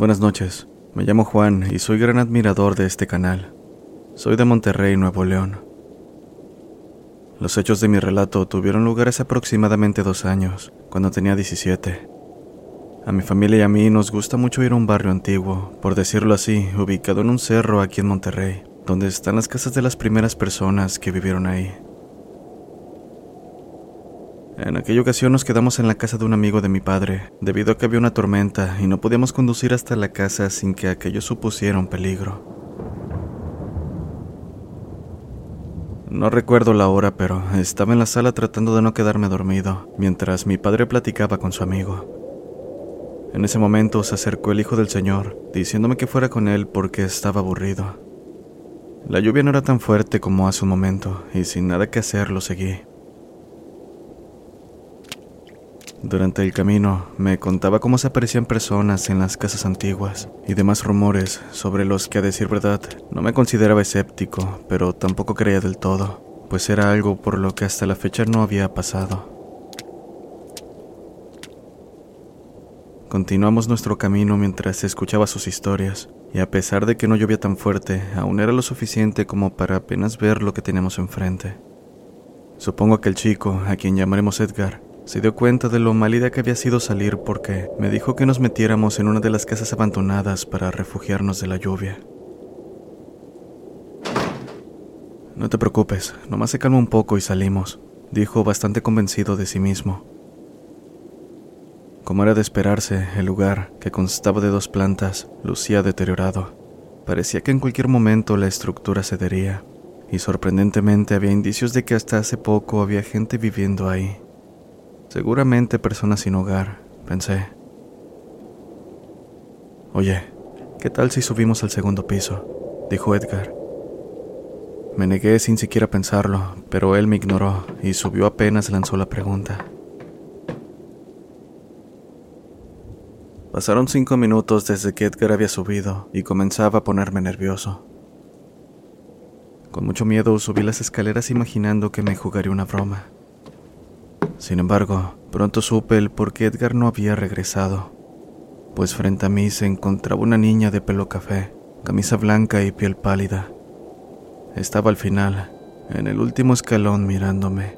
Buenas noches, me llamo Juan y soy gran admirador de este canal. Soy de Monterrey, Nuevo León. Los hechos de mi relato tuvieron lugar hace aproximadamente dos años, cuando tenía 17. A mi familia y a mí nos gusta mucho ir a un barrio antiguo, por decirlo así, ubicado en un cerro aquí en Monterrey, donde están las casas de las primeras personas que vivieron ahí. En aquella ocasión nos quedamos en la casa de un amigo de mi padre, debido a que había una tormenta y no podíamos conducir hasta la casa sin que aquello supusiera un peligro. No recuerdo la hora, pero estaba en la sala tratando de no quedarme dormido, mientras mi padre platicaba con su amigo. En ese momento se acercó el hijo del señor, diciéndome que fuera con él porque estaba aburrido. La lluvia no era tan fuerte como hace un momento, y sin nada que hacer lo seguí. Durante el camino me contaba cómo se aparecían personas en las casas antiguas y demás rumores sobre los que a decir verdad no me consideraba escéptico, pero tampoco creía del todo, pues era algo por lo que hasta la fecha no había pasado. Continuamos nuestro camino mientras escuchaba sus historias, y a pesar de que no llovía tan fuerte, aún era lo suficiente como para apenas ver lo que teníamos enfrente. Supongo que el chico, a quien llamaremos Edgar, se dio cuenta de lo malida que había sido salir porque me dijo que nos metiéramos en una de las casas abandonadas para refugiarnos de la lluvia. No te preocupes, nomás se calma un poco y salimos, dijo bastante convencido de sí mismo. Como era de esperarse, el lugar, que constaba de dos plantas, lucía deteriorado. Parecía que en cualquier momento la estructura cedería, y sorprendentemente había indicios de que hasta hace poco había gente viviendo ahí. Seguramente personas sin hogar, pensé. Oye, ¿qué tal si subimos al segundo piso? dijo Edgar. Me negué sin siquiera pensarlo, pero él me ignoró y subió apenas lanzó la pregunta. Pasaron cinco minutos desde que Edgar había subido y comenzaba a ponerme nervioso. Con mucho miedo subí las escaleras imaginando que me jugaría una broma. Sin embargo, pronto supe el por qué Edgar no había regresado, pues frente a mí se encontraba una niña de pelo café, camisa blanca y piel pálida. Estaba al final, en el último escalón mirándome,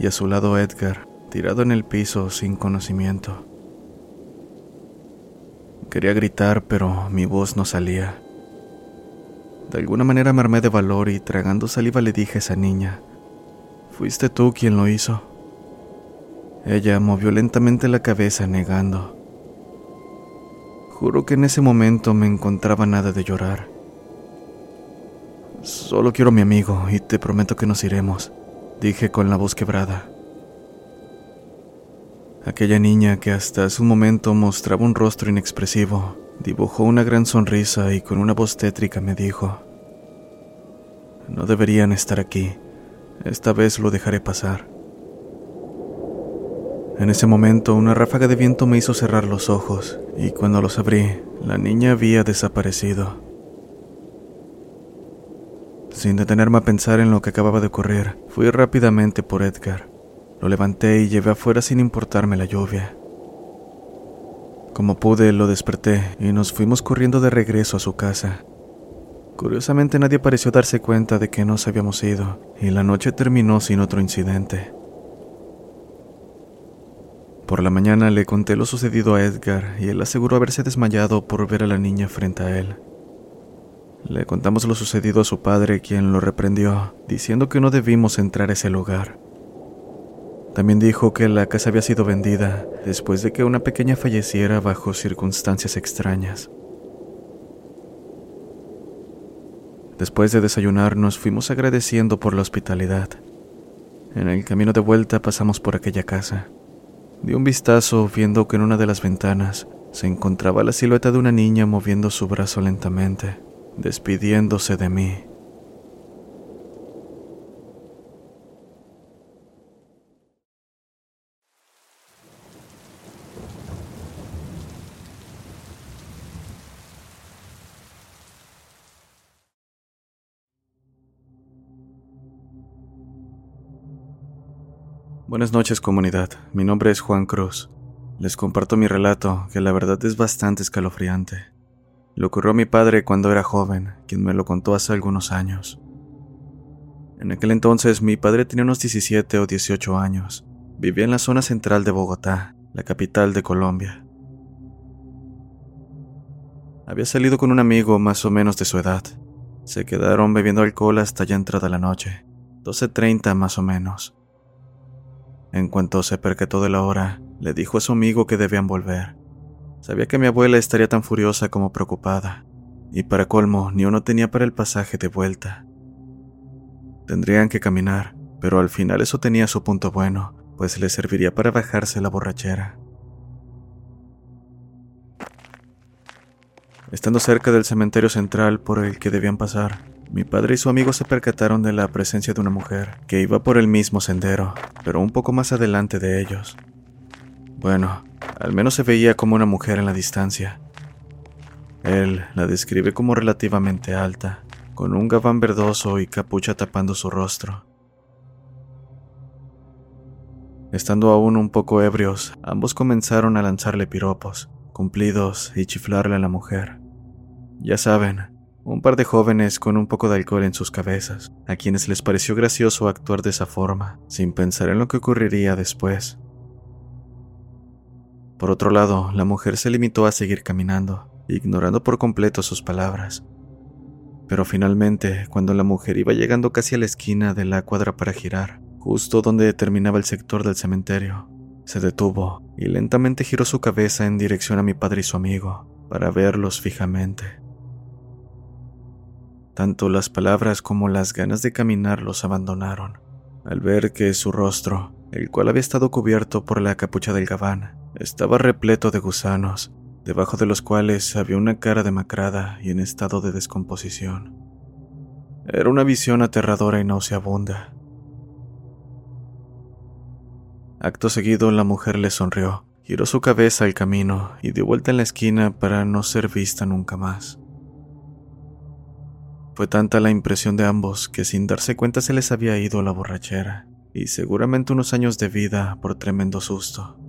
y a su lado Edgar, tirado en el piso sin conocimiento. Quería gritar, pero mi voz no salía. De alguna manera me armé de valor y tragando saliva le dije a esa niña, Fuiste tú quien lo hizo. Ella movió lentamente la cabeza negando. Juro que en ese momento me encontraba nada de llorar. Solo quiero a mi amigo y te prometo que nos iremos, dije con la voz quebrada. Aquella niña que hasta hace un momento mostraba un rostro inexpresivo, dibujó una gran sonrisa y con una voz tétrica me dijo, No deberían estar aquí, esta vez lo dejaré pasar. En ese momento una ráfaga de viento me hizo cerrar los ojos y cuando los abrí, la niña había desaparecido. Sin detenerme a pensar en lo que acababa de ocurrir, fui rápidamente por Edgar. Lo levanté y llevé afuera sin importarme la lluvia. Como pude, lo desperté y nos fuimos corriendo de regreso a su casa. Curiosamente nadie pareció darse cuenta de que nos habíamos ido y la noche terminó sin otro incidente. Por la mañana le conté lo sucedido a Edgar y él aseguró haberse desmayado por ver a la niña frente a él. Le contamos lo sucedido a su padre, quien lo reprendió, diciendo que no debimos entrar a ese lugar. También dijo que la casa había sido vendida después de que una pequeña falleciera bajo circunstancias extrañas. Después de desayunar nos fuimos agradeciendo por la hospitalidad. En el camino de vuelta pasamos por aquella casa. Di un vistazo viendo que en una de las ventanas se encontraba la silueta de una niña moviendo su brazo lentamente, despidiéndose de mí. Buenas noches comunidad, mi nombre es Juan Cruz. Les comparto mi relato, que la verdad es bastante escalofriante. Le ocurrió a mi padre cuando era joven, quien me lo contó hace algunos años. En aquel entonces mi padre tenía unos 17 o 18 años. Vivía en la zona central de Bogotá, la capital de Colombia. Había salido con un amigo más o menos de su edad. Se quedaron bebiendo alcohol hasta ya entrada la noche, 12.30 más o menos. En cuanto se percató de la hora, le dijo a su amigo que debían volver. Sabía que mi abuela estaría tan furiosa como preocupada, y para colmo ni uno tenía para el pasaje de vuelta. Tendrían que caminar, pero al final eso tenía su punto bueno, pues le serviría para bajarse la borrachera. Estando cerca del cementerio central por el que debían pasar, mi padre y su amigo se percataron de la presencia de una mujer que iba por el mismo sendero, pero un poco más adelante de ellos. Bueno, al menos se veía como una mujer en la distancia. Él la describe como relativamente alta, con un gabán verdoso y capucha tapando su rostro. Estando aún un poco ebrios, ambos comenzaron a lanzarle piropos, cumplidos y chiflarle a la mujer. Ya saben, un par de jóvenes con un poco de alcohol en sus cabezas, a quienes les pareció gracioso actuar de esa forma, sin pensar en lo que ocurriría después. Por otro lado, la mujer se limitó a seguir caminando, ignorando por completo sus palabras. Pero finalmente, cuando la mujer iba llegando casi a la esquina de la cuadra para girar, justo donde terminaba el sector del cementerio, se detuvo y lentamente giró su cabeza en dirección a mi padre y su amigo, para verlos fijamente. Tanto las palabras como las ganas de caminar los abandonaron, al ver que su rostro, el cual había estado cubierto por la capucha del gabán, estaba repleto de gusanos, debajo de los cuales había una cara demacrada y en estado de descomposición. Era una visión aterradora y nauseabunda. Acto seguido, la mujer le sonrió, giró su cabeza al camino y dio vuelta en la esquina para no ser vista nunca más. Fue tanta la impresión de ambos que sin darse cuenta se les había ido la borrachera y seguramente unos años de vida por tremendo susto.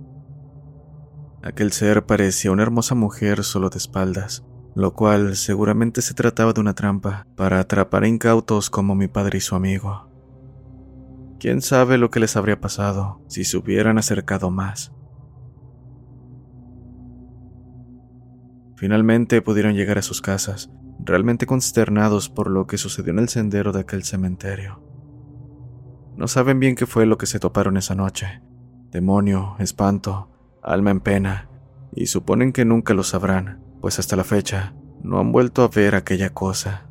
Aquel ser parecía una hermosa mujer solo de espaldas, lo cual seguramente se trataba de una trampa para atrapar incautos como mi padre y su amigo. Quién sabe lo que les habría pasado si se hubieran acercado más. Finalmente pudieron llegar a sus casas, realmente consternados por lo que sucedió en el sendero de aquel cementerio. No saben bien qué fue lo que se toparon esa noche. Demonio, espanto, alma en pena, y suponen que nunca lo sabrán, pues hasta la fecha no han vuelto a ver aquella cosa.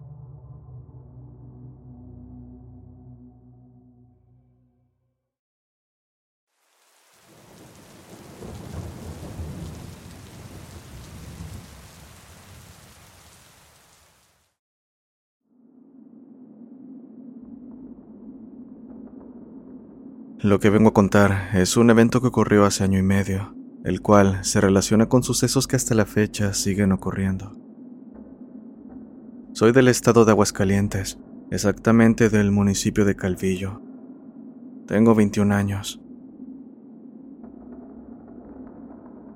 Lo que vengo a contar es un evento que ocurrió hace año y medio, el cual se relaciona con sucesos que hasta la fecha siguen ocurriendo. Soy del estado de Aguascalientes, exactamente del municipio de Calvillo. Tengo 21 años.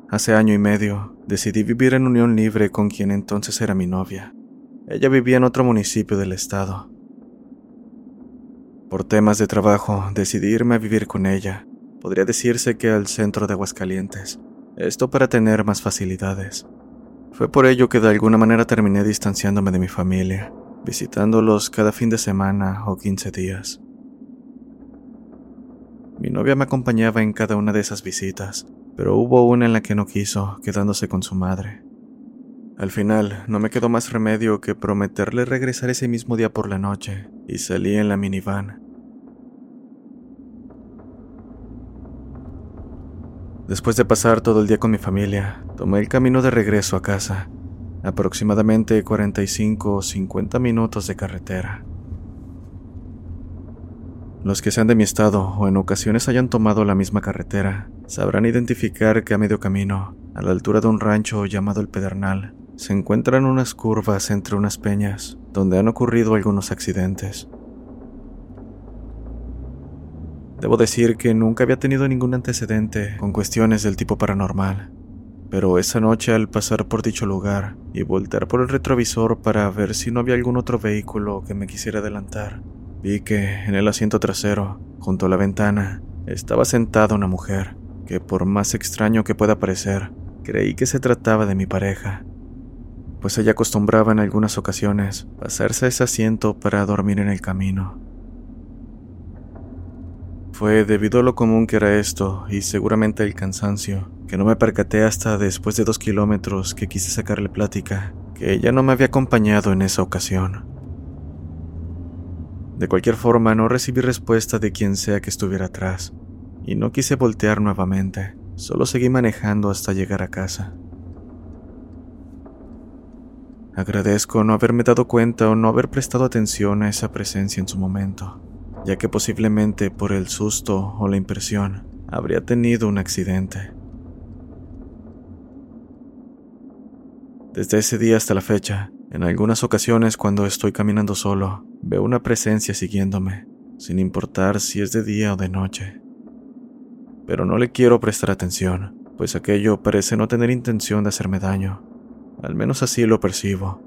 Hace año y medio decidí vivir en unión libre con quien entonces era mi novia. Ella vivía en otro municipio del estado. Por temas de trabajo decidí irme a vivir con ella. Podría decirse que al centro de Aguascalientes. Esto para tener más facilidades. Fue por ello que de alguna manera terminé distanciándome de mi familia, visitándolos cada fin de semana o 15 días. Mi novia me acompañaba en cada una de esas visitas, pero hubo una en la que no quiso, quedándose con su madre. Al final, no me quedó más remedio que prometerle regresar ese mismo día por la noche, y salí en la minivan. Después de pasar todo el día con mi familia, tomé el camino de regreso a casa, aproximadamente 45 o 50 minutos de carretera. Los que sean de mi estado o en ocasiones hayan tomado la misma carretera sabrán identificar que a medio camino, a la altura de un rancho llamado El Pedernal, se encuentran unas curvas entre unas peñas donde han ocurrido algunos accidentes. Debo decir que nunca había tenido ningún antecedente con cuestiones del tipo paranormal, pero esa noche al pasar por dicho lugar y voltear por el retrovisor para ver si no había algún otro vehículo que me quisiera adelantar, vi que en el asiento trasero, junto a la ventana, estaba sentada una mujer que por más extraño que pueda parecer, creí que se trataba de mi pareja, pues ella acostumbraba en algunas ocasiones pasarse ese asiento para dormir en el camino. Fue debido a lo común que era esto y seguramente el cansancio, que no me percaté hasta después de dos kilómetros que quise sacarle plática, que ella no me había acompañado en esa ocasión. De cualquier forma, no recibí respuesta de quien sea que estuviera atrás, y no quise voltear nuevamente, solo seguí manejando hasta llegar a casa. Agradezco no haberme dado cuenta o no haber prestado atención a esa presencia en su momento ya que posiblemente por el susto o la impresión habría tenido un accidente. Desde ese día hasta la fecha, en algunas ocasiones cuando estoy caminando solo, veo una presencia siguiéndome, sin importar si es de día o de noche. Pero no le quiero prestar atención, pues aquello parece no tener intención de hacerme daño. Al menos así lo percibo,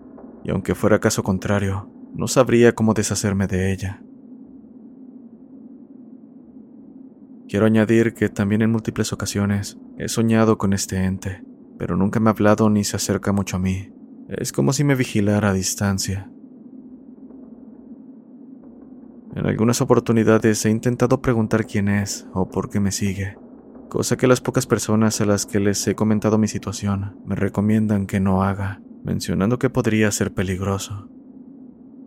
y aunque fuera caso contrario, no sabría cómo deshacerme de ella. Quiero añadir que también en múltiples ocasiones he soñado con este ente, pero nunca me ha hablado ni se acerca mucho a mí. Es como si me vigilara a distancia. En algunas oportunidades he intentado preguntar quién es o por qué me sigue, cosa que las pocas personas a las que les he comentado mi situación me recomiendan que no haga, mencionando que podría ser peligroso.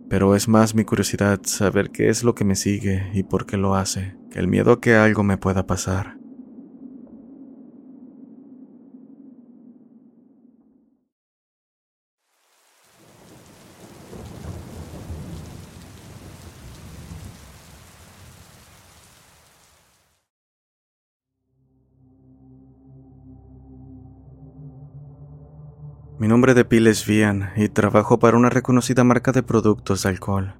Pero es más mi curiosidad saber qué es lo que me sigue y por qué lo hace, que el miedo a que algo me pueda pasar. Mi nombre de pila es Vian y trabajo para una reconocida marca de productos de alcohol.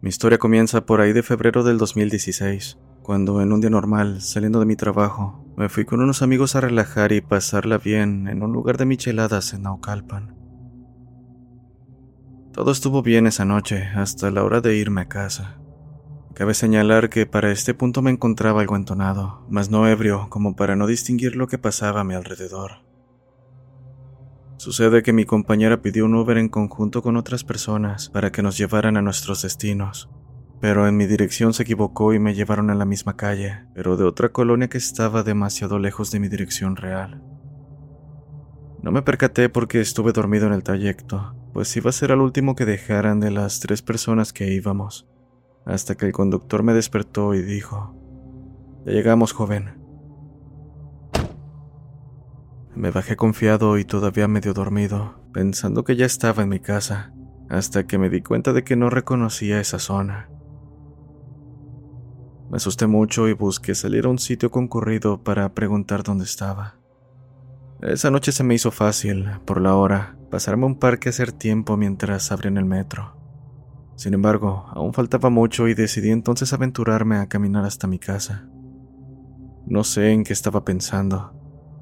Mi historia comienza por ahí de febrero del 2016, cuando en un día normal, saliendo de mi trabajo, me fui con unos amigos a relajar y pasarla bien en un lugar de micheladas en Naucalpan. Todo estuvo bien esa noche, hasta la hora de irme a casa. Cabe señalar que para este punto me encontraba algo entonado, mas no ebrio como para no distinguir lo que pasaba a mi alrededor. Sucede que mi compañera pidió un Uber en conjunto con otras personas para que nos llevaran a nuestros destinos. pero en mi dirección se equivocó y me llevaron a la misma calle, pero de otra colonia que estaba demasiado lejos de mi dirección real. No me percaté porque estuve dormido en el trayecto, pues iba a ser el último que dejaran de las tres personas que íbamos, hasta que el conductor me despertó y dijo, Ya llegamos, joven. Me bajé confiado y todavía medio dormido, pensando que ya estaba en mi casa, hasta que me di cuenta de que no reconocía esa zona. Me asusté mucho y busqué salir a un sitio concurrido para preguntar dónde estaba. Esa noche se me hizo fácil, por la hora, pasarme un parque a hacer tiempo mientras abrían el metro. Sin embargo, aún faltaba mucho y decidí entonces aventurarme a caminar hasta mi casa. No sé en qué estaba pensando.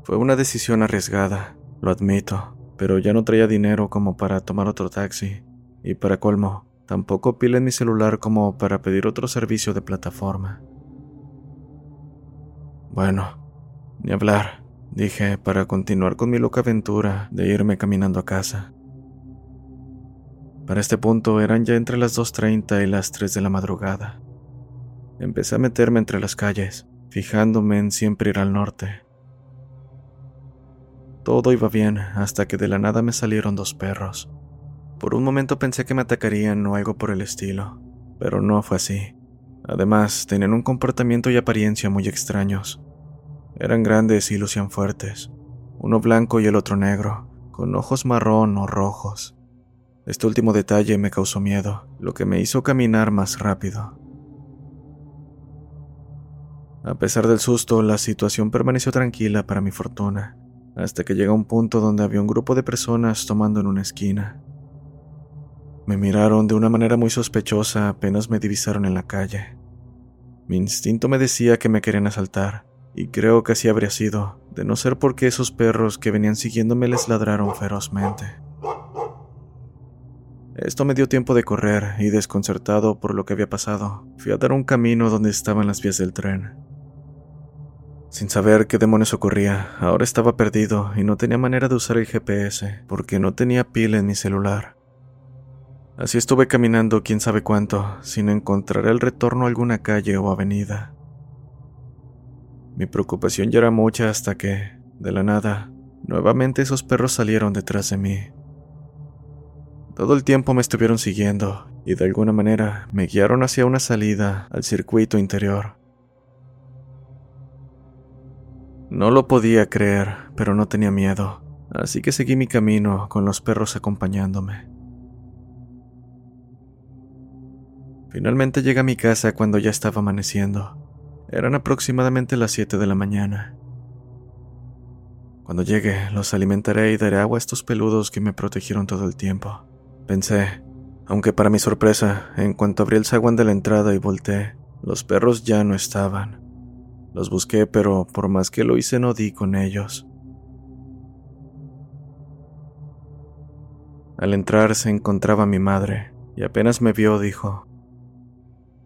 Fue una decisión arriesgada, lo admito, pero ya no traía dinero como para tomar otro taxi, y para colmo, tampoco pila en mi celular como para pedir otro servicio de plataforma. Bueno, ni hablar dije para continuar con mi loca aventura de irme caminando a casa. Para este punto eran ya entre las 2.30 y las 3 de la madrugada. Empecé a meterme entre las calles, fijándome en siempre ir al norte. Todo iba bien hasta que de la nada me salieron dos perros. Por un momento pensé que me atacarían o algo por el estilo, pero no fue así. Además, tenían un comportamiento y apariencia muy extraños. Eran grandes y lucían fuertes, uno blanco y el otro negro, con ojos marrón o rojos. Este último detalle me causó miedo, lo que me hizo caminar más rápido. A pesar del susto, la situación permaneció tranquila para mi fortuna, hasta que llega un punto donde había un grupo de personas tomando en una esquina. Me miraron de una manera muy sospechosa apenas me divisaron en la calle. Mi instinto me decía que me querían asaltar, y creo que así habría sido, de no ser porque esos perros que venían siguiéndome les ladraron ferozmente. Esto me dio tiempo de correr y desconcertado por lo que había pasado, fui a dar un camino donde estaban las vías del tren. Sin saber qué demonios ocurría, ahora estaba perdido y no tenía manera de usar el GPS porque no tenía pila en mi celular. Así estuve caminando quién sabe cuánto, sin encontrar el retorno a alguna calle o avenida. Mi preocupación ya era mucha hasta que, de la nada, nuevamente esos perros salieron detrás de mí. Todo el tiempo me estuvieron siguiendo y de alguna manera me guiaron hacia una salida al circuito interior. No lo podía creer, pero no tenía miedo, así que seguí mi camino con los perros acompañándome. Finalmente llegué a mi casa cuando ya estaba amaneciendo. Eran aproximadamente las 7 de la mañana. Cuando llegue, los alimentaré y daré agua a estos peludos que me protegieron todo el tiempo. Pensé, aunque para mi sorpresa, en cuanto abrí el zaguán de la entrada y volteé, los perros ya no estaban. Los busqué, pero por más que lo hice no di con ellos. Al entrar se encontraba mi madre, y apenas me vio dijo,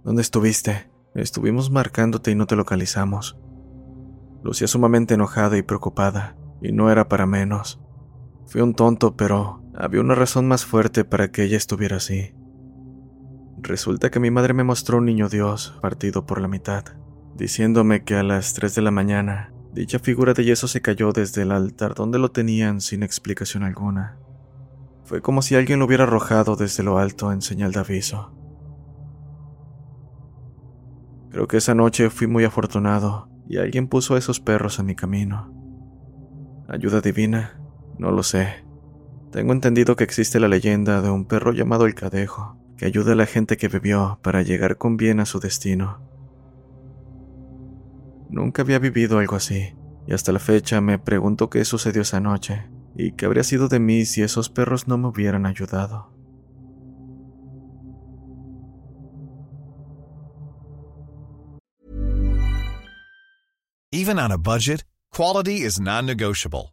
¿Dónde estuviste? Estuvimos marcándote y no te localizamos. Lucía sumamente enojada y preocupada, y no era para menos. Fui un tonto, pero había una razón más fuerte para que ella estuviera así. Resulta que mi madre me mostró un niño Dios partido por la mitad, diciéndome que a las 3 de la mañana dicha figura de yeso se cayó desde el altar donde lo tenían sin explicación alguna. Fue como si alguien lo hubiera arrojado desde lo alto en señal de aviso. Creo que esa noche fui muy afortunado y alguien puso a esos perros en mi camino. ¿Ayuda divina? No lo sé. Tengo entendido que existe la leyenda de un perro llamado el Cadejo, que ayuda a la gente que bebió para llegar con bien a su destino. Nunca había vivido algo así, y hasta la fecha me pregunto qué sucedió esa noche, y qué habría sido de mí si esos perros no me hubieran ayudado. Even on a budget, quality is non-negotiable.